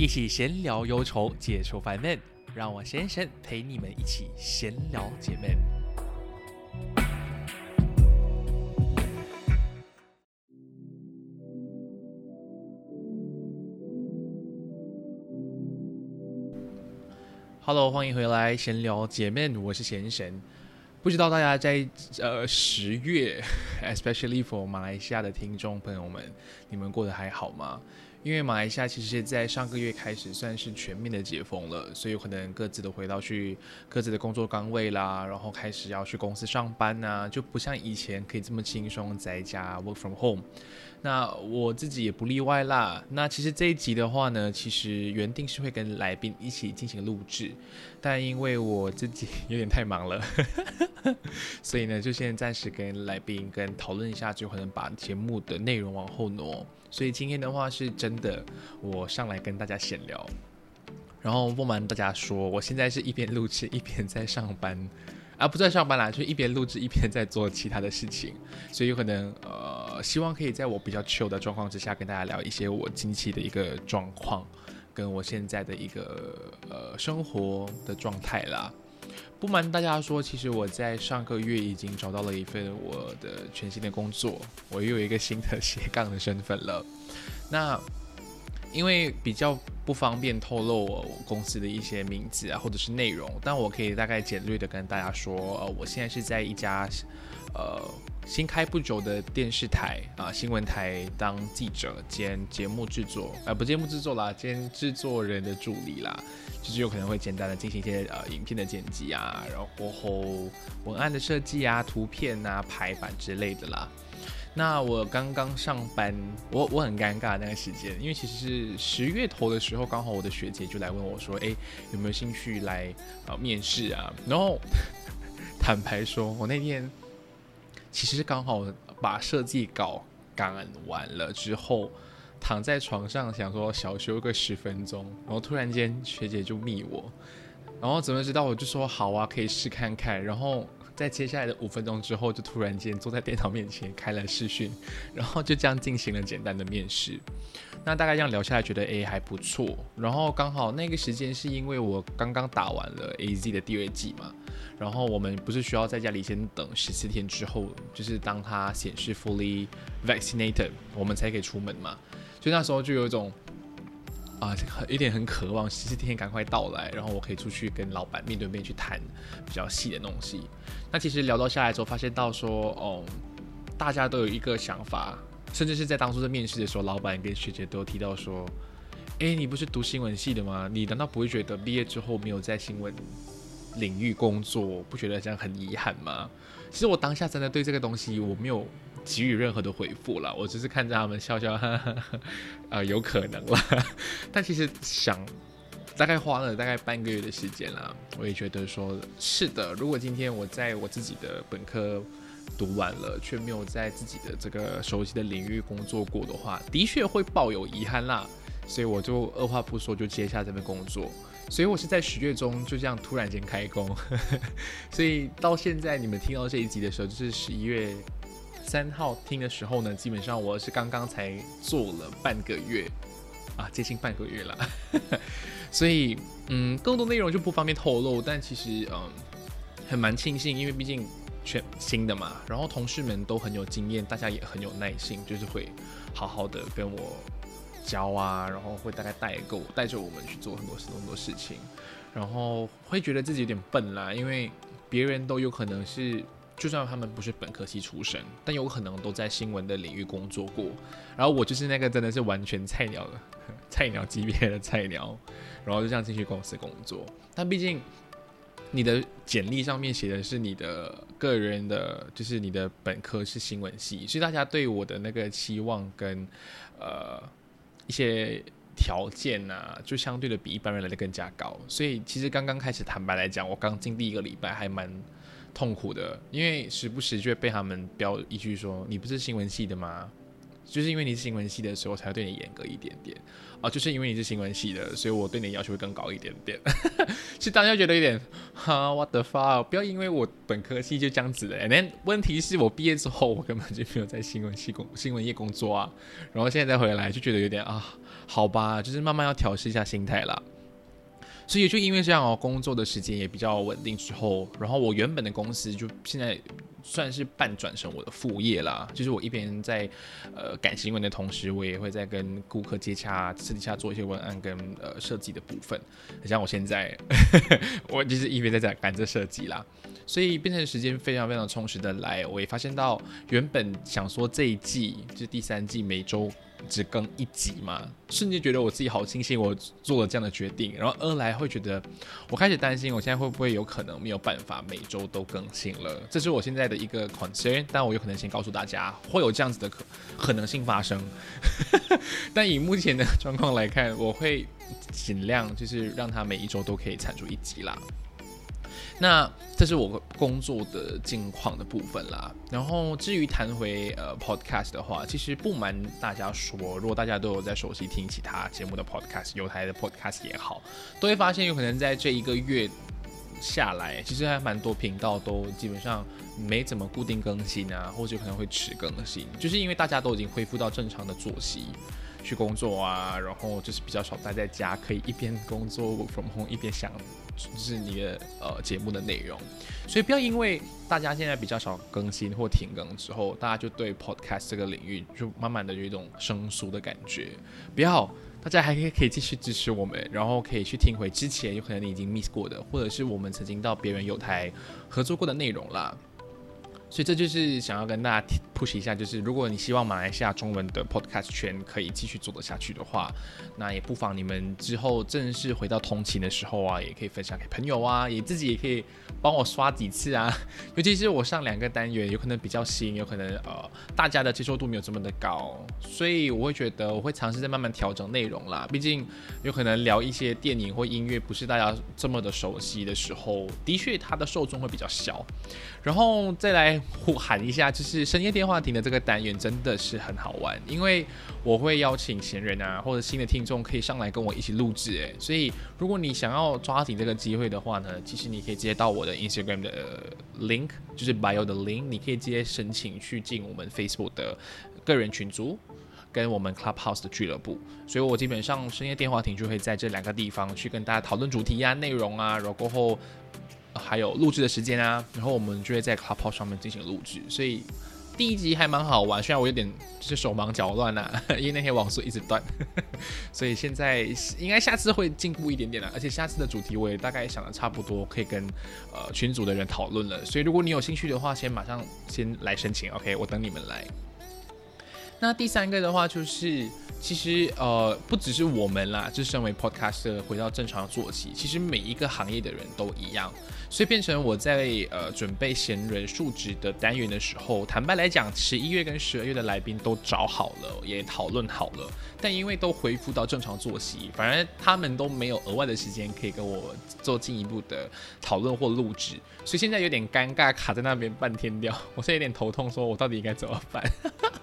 一起闲聊忧愁，解除烦闷，让我先生陪你们一起闲聊解闷。Hello，欢迎回来闲聊姐妹，我是贤神。不知道大家在呃十月，especially for 马来西亚的听众朋友们，你们过得还好吗？因为马来西亚其实在上个月开始算是全面的解封了，所以可能各自都回到去各自的工作岗位啦，然后开始要去公司上班呐，就不像以前可以这么轻松在家 work from home。那我自己也不例外啦。那其实这一集的话呢，其实原定是会跟来宾一起进行录制，但因为我自己 有点太忙了，所以呢，就先暂时跟来宾跟讨论一下，就可能把节目的内容往后挪。所以今天的话是真的，我上来跟大家闲聊。然后不瞒大家说，我现在是一边录制一边在上班。啊，不在上班啦，就一边录制一边在做其他的事情，所以有可能呃，希望可以在我比较 chill 的状况之下，跟大家聊一些我近期的一个状况，跟我现在的一个呃生活的状态啦。不瞒大家说，其实我在上个月已经找到了一份我的全新的工作，我又有一个新的 斜杠的身份了。那因为比较不方便透露我公司的一些名字啊，或者是内容，但我可以大概简略的跟大家说，呃，我现在是在一家呃新开不久的电视台啊新闻台当记者兼节目制作，呃不节目制作啦，兼制作人的助理啦，就是有可能会简单的进行一些呃影片的剪辑啊，然后过后文案的设计啊、图片啊、排版之类的啦。那我刚刚上班，我我很尴尬那个时间，因为其实是十月头的时候，刚好我的学姐就来问我说，哎，有没有兴趣来啊面试啊？然后 坦白说，我那天其实刚好把设计稿赶完了之后，躺在床上想说小休个十分钟，然后突然间学姐就密我，然后怎么知道我就说好啊，可以试看看，然后。在接下来的五分钟之后，就突然间坐在电脑面前开了视讯，然后就这样进行了简单的面试。那大概这样聊下来，觉得诶还不错。然后刚好那个时间是因为我刚刚打完了 A Z 的第二季嘛，然后我们不是需要在家里先等十四天之后，就是当它显示 fully vaccinated，我们才可以出门嘛。所以那时候就有一种。啊，有点很渴望十四天赶快到来，然后我可以出去跟老板面对面去谈比较细的东西。那其实聊到下来之后，发现到说，哦，大家都有一个想法，甚至是在当初在面试的时候，老板跟学姐都提到说，哎，你不是读新闻系的吗？你难道不会觉得毕业之后没有在新闻领域工作，不觉得这样很遗憾吗？其实我当下真的对这个东西我没有。给予任何的回复了，我只是看着他们笑笑，哈哈，呃，有可能了。但其实想，大概花了大概半个月的时间啦，我也觉得说是的。如果今天我在我自己的本科读完了，却没有在自己的这个熟悉的领域工作过的话，的确会抱有遗憾啦。所以我就二话不说就接下这份工作。所以我是在十月中就这样突然间开工，所以到现在你们听到这一集的时候，就是十一月。三号听的时候呢，基本上我是刚刚才做了半个月，啊，接近半个月了，所以嗯，更多内容就不方便透露。但其实嗯，很蛮庆幸，因为毕竟全新的嘛，然后同事们都很有经验，大家也很有耐心，就是会好好的跟我教啊，然后会大概带够带着我们去做很多很多事情，然后会觉得自己有点笨啦，因为别人都有可能是。就算他们不是本科系出身，但有可能都在新闻的领域工作过。然后我就是那个真的是完全菜鸟的 菜鸟级别的菜鸟，然后就这样进去公司工作。但毕竟你的简历上面写的是你的个人的，就是你的本科是新闻系，所以大家对我的那个期望跟呃一些条件啊，就相对的比一般人来的更加高。所以其实刚刚开始，坦白来讲，我刚进第一个礼拜还蛮。痛苦的，因为时不时就会被他们标一句说：“你不是新闻系的吗？就是因为你是新闻系的时候，才会对你严格一点点啊。就是因为你是新闻系的，所以我对你的要求会更高一点点。其实大家觉得有点哈，what the fuck？不要因为我本科系就这样子的。那问题是我毕业之后，我根本就没有在新闻系工新闻业工作啊。然后现在再回来，就觉得有点啊，好吧，就是慢慢要调试一下心态了。所以就因为这样哦，工作的时间也比较稳定之后，然后我原本的公司就现在算是半转成我的副业啦。就是我一边在呃赶新闻的同时，我也会在跟顾客接洽，私底下做一些文案跟呃设计的部分。像我现在，我就是一边在赶赶着设计啦，所以变成时间非常非常充实的来。我也发现到原本想说这一季就是第三季每周。只更一集嘛，瞬间觉得我自己好庆幸我做了这样的决定，然后二来会觉得我开始担心我现在会不会有可能没有办法每周都更新了，这是我现在的一个 concern，但我有可能先告诉大家会有这样子的可可能性发生，但以目前的状况来看，我会尽量就是让它每一周都可以产出一集啦。那这是我工作的近况的部分啦。然后至于谈回呃 podcast 的话，其实不瞒大家说，如果大家都有在熟悉听其他节目的 podcast，有台的 podcast 也好，都会发现有可能在这一个月下来，其实还蛮多频道都基本上没怎么固定更新啊，或者可能会迟更新，就是因为大家都已经恢复到正常的作息。去工作啊，然后就是比较少待在家，可以一边工作 from home 一边想，就是你的呃节目的内容。所以不要因为大家现在比较少更新或停更之后，大家就对 podcast 这个领域就慢慢的有一种生疏的感觉。不要，大家还可以可以继续支持我们，然后可以去听回之前有可能你已经 miss 过的，或者是我们曾经到别人有台合作过的内容啦。所以这就是想要跟大家 push 一下，就是如果你希望马来西亚中文的 podcast 圈可以继续做得下去的话，那也不妨你们之后正式回到通勤的时候啊，也可以分享给朋友啊，也自己也可以帮我刷几次啊。尤其是我上两个单元，有可能比较新，有可能呃大家的接受度没有这么的高，所以我会觉得我会尝试在慢慢调整内容啦。毕竟有可能聊一些电影或音乐不是大家这么的熟悉的时候，的确它的受众会比较小。然后再来呼喊一下，就是深夜电话亭的这个单元真的是很好玩，因为我会邀请闲人啊或者新的听众可以上来跟我一起录制，诶，所以如果你想要抓紧这个机会的话呢，其实你可以直接到我的 Instagram 的 link，就是 bio 的 link，你可以直接申请去进我们 Facebook 的个人群组跟我们 Clubhouse 的俱乐部，所以我基本上深夜电话亭就会在这两个地方去跟大家讨论主题啊、内容啊，然后过后。还有录制的时间啊，然后我们就会在 Clubhouse 上面进行录制，所以第一集还蛮好玩。虽然我有点就是手忙脚乱呐，因为那天网速一直断，所以现在应该下次会进步一点点了。而且下次的主题我也大概想的差不多，可以跟呃群组的人讨论了。所以如果你有兴趣的话，先马上先来申请，OK，我等你们来。那第三个的话就是。其实呃，不只是我们啦，就身为 podcaster 回到正常的作息，其实每一个行业的人都一样，所以变成我在呃准备闲人数值的单元的时候，坦白来讲，十一月跟十二月的来宾都找好了，也讨论好了，但因为都恢复到正常作息，反而他们都没有额外的时间可以跟我做进一步的讨论或录制，所以现在有点尴尬，卡在那边半天掉，我现在有点头痛，说我到底应该怎么办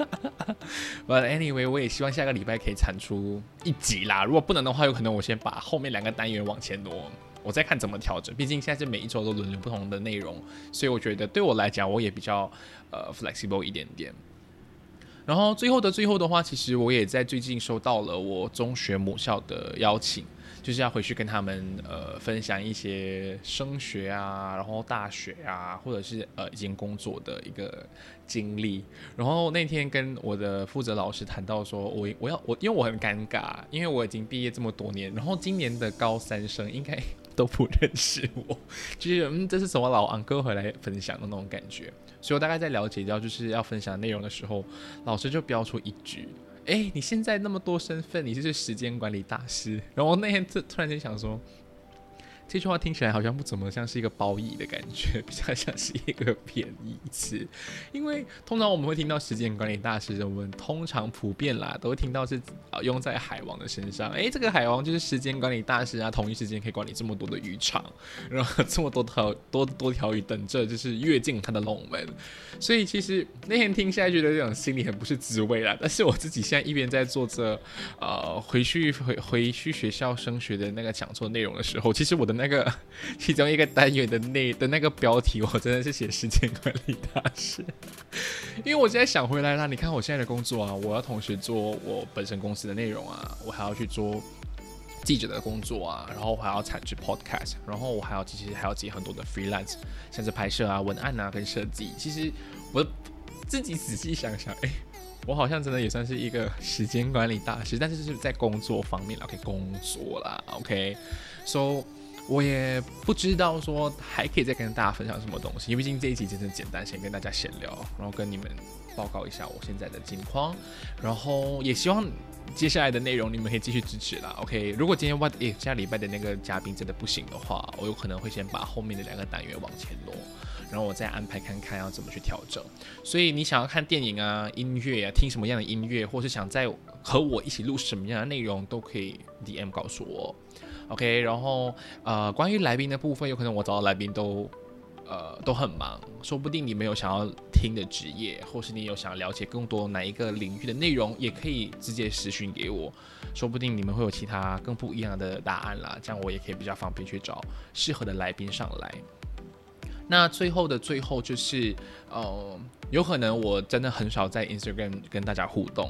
But anyway，我也希望下个礼拜可以产出一集啦。如果不能的话，有可能我先把后面两个单元往前挪，我再看怎么调整。毕竟现在是每一周都轮流不同的内容，所以我觉得对我来讲，我也比较呃 flexible 一点点。然后最后的最后的话，其实我也在最近收到了我中学母校的邀请。就是要回去跟他们呃分享一些升学啊，然后大学啊，或者是呃已经工作的一个经历。然后那天跟我的负责老师谈到说，我我要我因为我很尴尬，因为我已经毕业这么多年，然后今年的高三生应该 都不认识我，就是嗯这是什么老昂哥回来分享的那种感觉。所以我大概在了解到就是要分享内容的时候，老师就标出一句。哎，你现在那么多身份，你就是时间管理大师。然后那天突突然间想说，这句话听起来好像不怎么像是一个褒义的感觉，比较像是一个贬义词。因为通常我们会听到时间管理大师，我们通常普遍啦都会听到是啊用在海王的身上。诶，这个海王就是时间管理大师啊，同一时间可以管理这么多的渔场，然后这么多条多多条鱼等着就是跃进他的龙门。所以其实那天听下来觉得这种心里很不是滋味啦。但是我自己现在一边在做着呃回去回回去学校升学的那个讲座内容的时候，其实我的。那个 其中一个单元的那的那个标题，我真的是写时间管理大师，因为我现在想回来啦。你看我现在的工作啊，我要同时做我本身公司的内容啊，我还要去做记者的工作啊，然后我还要产制 podcast，然后我还要其实还要接很多的 freelance，像是拍摄啊、文案啊跟设计。其实我自己仔细想想，哎，我好像真的也算是一个时间管理大师，但是就是在工作方面，OK，工作啦，OK，so。我也不知道说还可以再跟大家分享什么东西，因为毕竟这一集真的简单，先跟大家闲聊，然后跟你们报告一下我现在的近况，然后也希望接下来的内容你们可以继续支持啦。OK，如果今天万诶下礼拜的那个嘉宾真的不行的话，我有可能会先把后面的两个单元往前挪，然后我再安排看看要怎么去调整。所以你想要看电影啊、音乐啊、听什么样的音乐，或是想在和我一起录什么样的内容，都可以 DM 告诉我。OK，然后呃，关于来宾的部分，有可能我找的来宾都呃都很忙，说不定你们有想要听的职业，或是你有想要了解更多哪一个领域的内容，也可以直接私讯给我，说不定你们会有其他更不一样的答案啦，这样我也可以比较方便去找适合的来宾上来。那最后的最后就是，呃，有可能我真的很少在 Instagram 跟大家互动。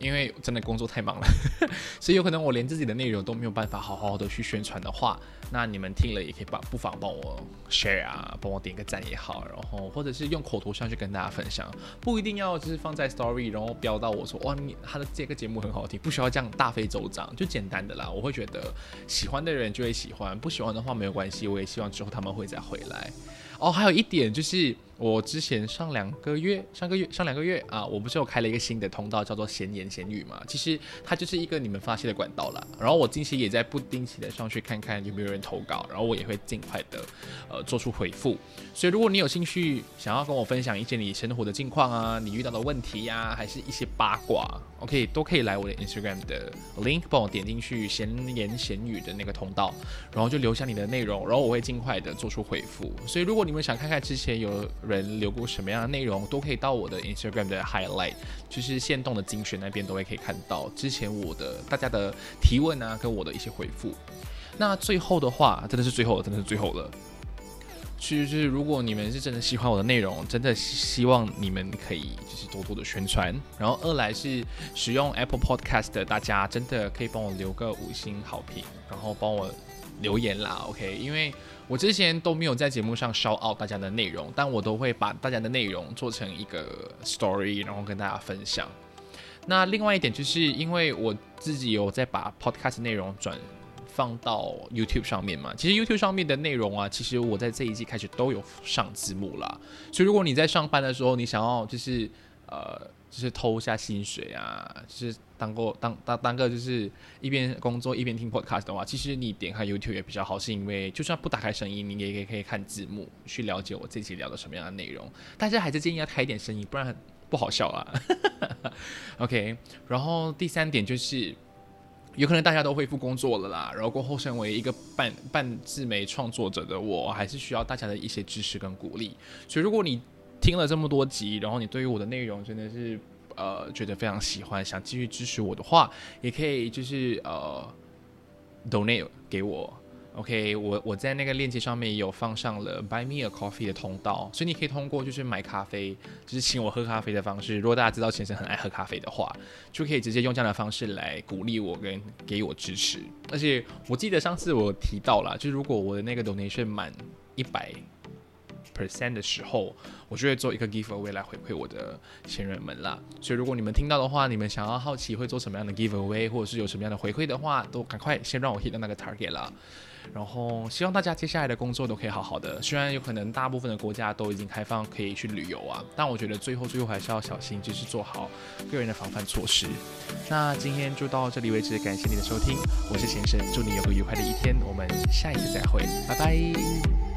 因为真的工作太忙了，所以有可能我连自己的内容都没有办法好好的去宣传的话，那你们听了也可以把不妨帮我 share 啊，帮我点个赞也好，然后或者是用口头上去跟大家分享，不一定要就是放在 story，然后标到我说哇你他的这个节目很好听，不需要这样大费周章，就简单的啦。我会觉得喜欢的人就会喜欢，不喜欢的话没有关系，我也希望之后他们会再回来。哦，还有一点就是。我之前上两个月，上个月上两个月啊，我不是有开了一个新的通道，叫做闲言闲语嘛。其实它就是一个你们发泄的管道了。然后我近期也在不定期的上去看看有没有人投稿，然后我也会尽快的呃做出回复。所以如果你有兴趣想要跟我分享一些你生活的近况啊，你遇到的问题呀，还是一些八卦，OK，都可以来我的 Instagram 的 link，帮我点进去闲言闲语的那个通道，然后就留下你的内容，然后我会尽快的做出回复。所以如果你们想看看之前有。人留过什么样的内容，都可以到我的 Instagram 的 highlight，就是现动的精选那边都会可以看到之前我的大家的提问啊，跟我的一些回复。那最后的话，真的是最后了，真的是最后了。其实如果你们是真的喜欢我的内容，真的希望你们可以就是多多的宣传。然后二来是使用 Apple Podcast 的大家，真的可以帮我留个五星好评，然后帮我留言啦，OK？因为我之前都没有在节目上 shout out 大家的内容，但我都会把大家的内容做成一个 story，然后跟大家分享。那另外一点就是因为我自己有在把 podcast 内容转放到 YouTube 上面嘛，其实 YouTube 上面的内容啊，其实我在这一季开始都有上字幕啦。所以如果你在上班的时候，你想要就是呃。就是偷一下薪水啊，就是当过当当当个就是一边工作一边听 podcast 的话，其实你点开 YouTube 也比较好，是因为就算不打开声音，你也也可以看字幕去了解我这期聊的什么样的内容。大家还是建议要开一点声音，不然不好笑啊。OK，然后第三点就是，有可能大家都恢复工作了啦，然后过后身为一个半半自媒创作者的我，还是需要大家的一些支持跟鼓励。所以如果你听了这么多集，然后你对于我的内容真的是呃觉得非常喜欢，想继续支持我的话，也可以就是呃 donate 给我，OK，我我在那个链接上面有放上了 Buy Me a Coffee 的通道，所以你可以通过就是买咖啡，就是请我喝咖啡的方式。如果大家知道先生很爱喝咖啡的话，就可以直接用这样的方式来鼓励我跟给我支持。而且我记得上次我提到了，就是如果我的那个 donation 满一百。Percent 的时候，我就会做一个 giveaway 来回馈我的前人们啦。所以如果你们听到的话，你们想要好奇会做什么样的 giveaway，或者是有什么样的回馈的话，都赶快先让我 hit 到那个 target 啦。然后希望大家接下来的工作都可以好好的。虽然有可能大部分的国家都已经开放可以去旅游啊，但我觉得最后最后还是要小心，就是做好个人的防范措施。那今天就到这里为止，感谢你的收听，我是先生，祝你有个愉快的一天，我们下一次再会，拜拜。